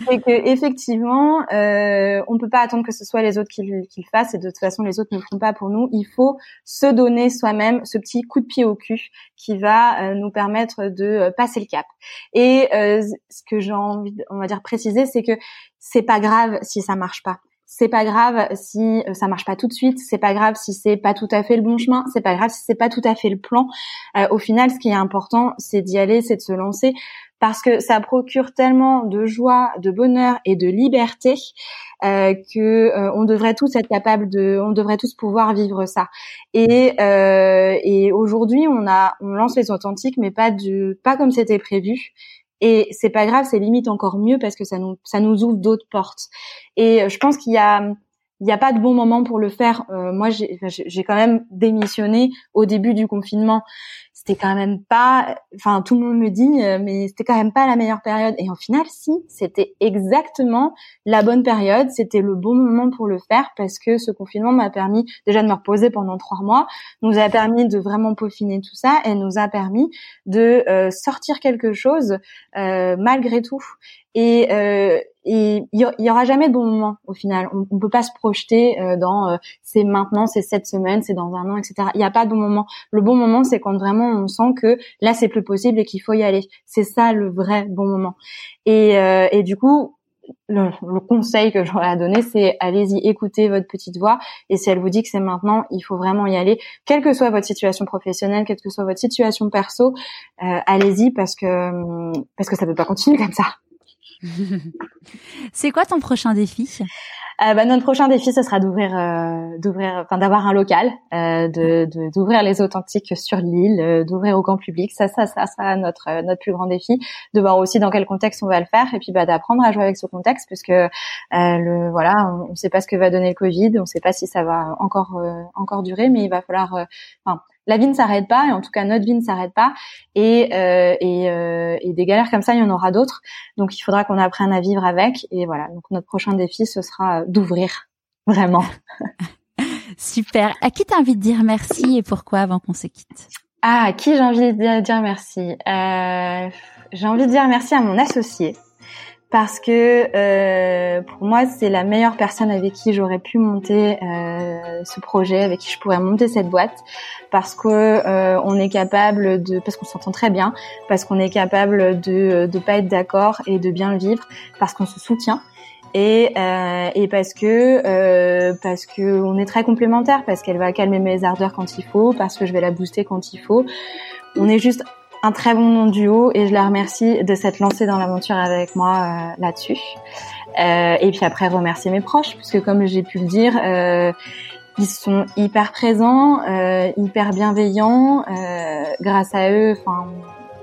C'est que effectivement, euh, on peut pas attendre que ce soit les autres qui, qui, le fassent, et de toute façon, les autres ne le feront pas pour nous. Il faut se donner soi-même ce petit coup de pied au cul qui va euh, nous permettre de euh, passer le cap. Et euh, ce que j'ai envie, on va dire préciser, c'est que c'est pas grave si ça marche pas c'est pas grave si euh, ça marche pas tout de suite, c'est pas grave si c'est pas tout à fait le bon chemin, c'est pas grave si c'est pas tout à fait le plan. Euh, au final, ce qui est important, c'est d'y aller, c'est de se lancer parce que ça procure tellement de joie, de bonheur et de liberté euh, que euh, on devrait tous être capable de, on devrait tous pouvoir vivre ça. Et, et aujourd'hui, on a, on lance les authentiques, mais pas du, pas comme c'était prévu. Et c'est pas grave, c'est limite encore mieux parce que ça nous ça nous ouvre d'autres portes. Et euh, je pense qu'il y a il n'y a pas de bon moment pour le faire. Euh, moi, j'ai quand même démissionné au début du confinement c'était quand même pas, enfin tout le monde me dit, euh, mais c'était quand même pas la meilleure période. Et en final, si, c'était exactement la bonne période, c'était le bon moment pour le faire parce que ce confinement m'a permis déjà de me reposer pendant trois mois, nous a permis de vraiment peaufiner tout ça et nous a permis de euh, sortir quelque chose euh, malgré tout. Et euh, il y, aura jamais de bon moment au final. On, on peut pas se projeter euh, dans euh, c'est maintenant, c'est cette semaine, c'est dans un an, etc. Il n'y a pas de bon moment. Le bon moment, c'est quand vraiment on sent que là c'est plus possible et qu'il faut y aller. C'est ça le vrai bon moment. Et, euh, et du coup, le, le, conseil que j'aurais à donner, c'est allez-y, écoutez votre petite voix. Et si elle vous dit que c'est maintenant, il faut vraiment y aller, quelle que soit votre situation professionnelle, quelle que soit votre situation perso, euh, allez-y parce que parce que ça peut pas continuer comme ça. c'est quoi ton prochain défi? Euh, bah, notre prochain défi, ce sera d'ouvrir, euh, d'ouvrir, enfin d'avoir un local, euh, de d'ouvrir les authentiques sur l'île, euh, d'ouvrir au grand public. Ça, ça, ça sera notre euh, notre plus grand défi. De voir aussi dans quel contexte on va le faire, et puis bah d'apprendre à jouer avec ce contexte, puisque euh, le voilà, on ne sait pas ce que va donner le Covid, on ne sait pas si ça va encore encore durer, mais il va falloir, enfin la vie ne s'arrête pas, et en tout cas notre vie ne s'arrête pas, et, euh, et, euh, et, des galères comme ça, il y en aura d'autres. Donc il faudra qu'on apprenne à vivre avec, et voilà. Donc notre prochain défi, ce sera d'ouvrir, vraiment. Super. À qui t'as envie de dire merci et pourquoi avant qu'on se quitte? Ah, à qui j'ai envie de dire merci? Euh, J'ai envie de dire merci à mon associé parce que euh, pour moi c'est la meilleure personne avec qui j'aurais pu monter euh, ce projet, avec qui je pourrais monter cette boîte, parce que euh, on est capable de, parce qu'on s'entend très bien, parce qu'on est capable de de pas être d'accord et de bien le vivre, parce qu'on se soutient et euh, et parce que euh, parce que on est très complémentaires, parce qu'elle va calmer mes ardeurs quand il faut, parce que je vais la booster quand il faut. On est juste un très bon nom duo et je la remercie de s'être lancée dans l'aventure avec moi euh, là-dessus. Euh, et puis après remercier mes proches puisque comme j'ai pu le dire, euh, ils sont hyper présents, hyper bienveillants. Grâce à eux, enfin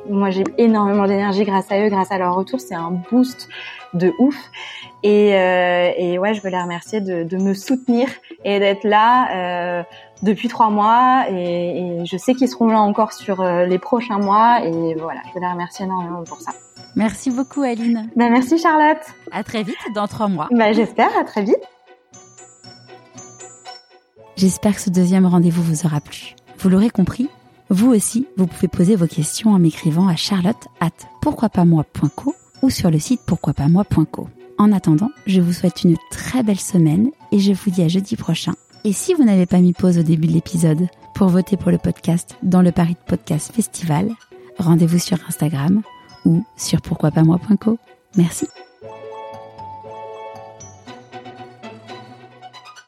moi j'ai énormément d'énergie grâce à eux, grâce à leur retour, c'est un boost de ouf. Et, et ouais, je veux les remercier de, me soutenir et d'être là depuis trois mois. Et, et je sais qu'ils seront là encore sur euh, les prochains mois. Et voilà, je les remercier énormément pour ça. Merci beaucoup, Aline. Ben, merci, Charlotte. À très vite, dans trois mois. Ben, J'espère, à très vite. J'espère que ce deuxième rendez-vous vous aura plu. Vous l'aurez compris, vous aussi, vous pouvez poser vos questions en m'écrivant à charlotte at pourquoipasmoi.co ou sur le site pourquoipasmoi.co. En attendant, je vous souhaite une très belle semaine et je vous dis à jeudi prochain. Et si vous n'avez pas mis pause au début de l'épisode pour voter pour le podcast dans le Paris Podcast Festival, rendez-vous sur Instagram ou sur pourquoipasmoi.co. Merci.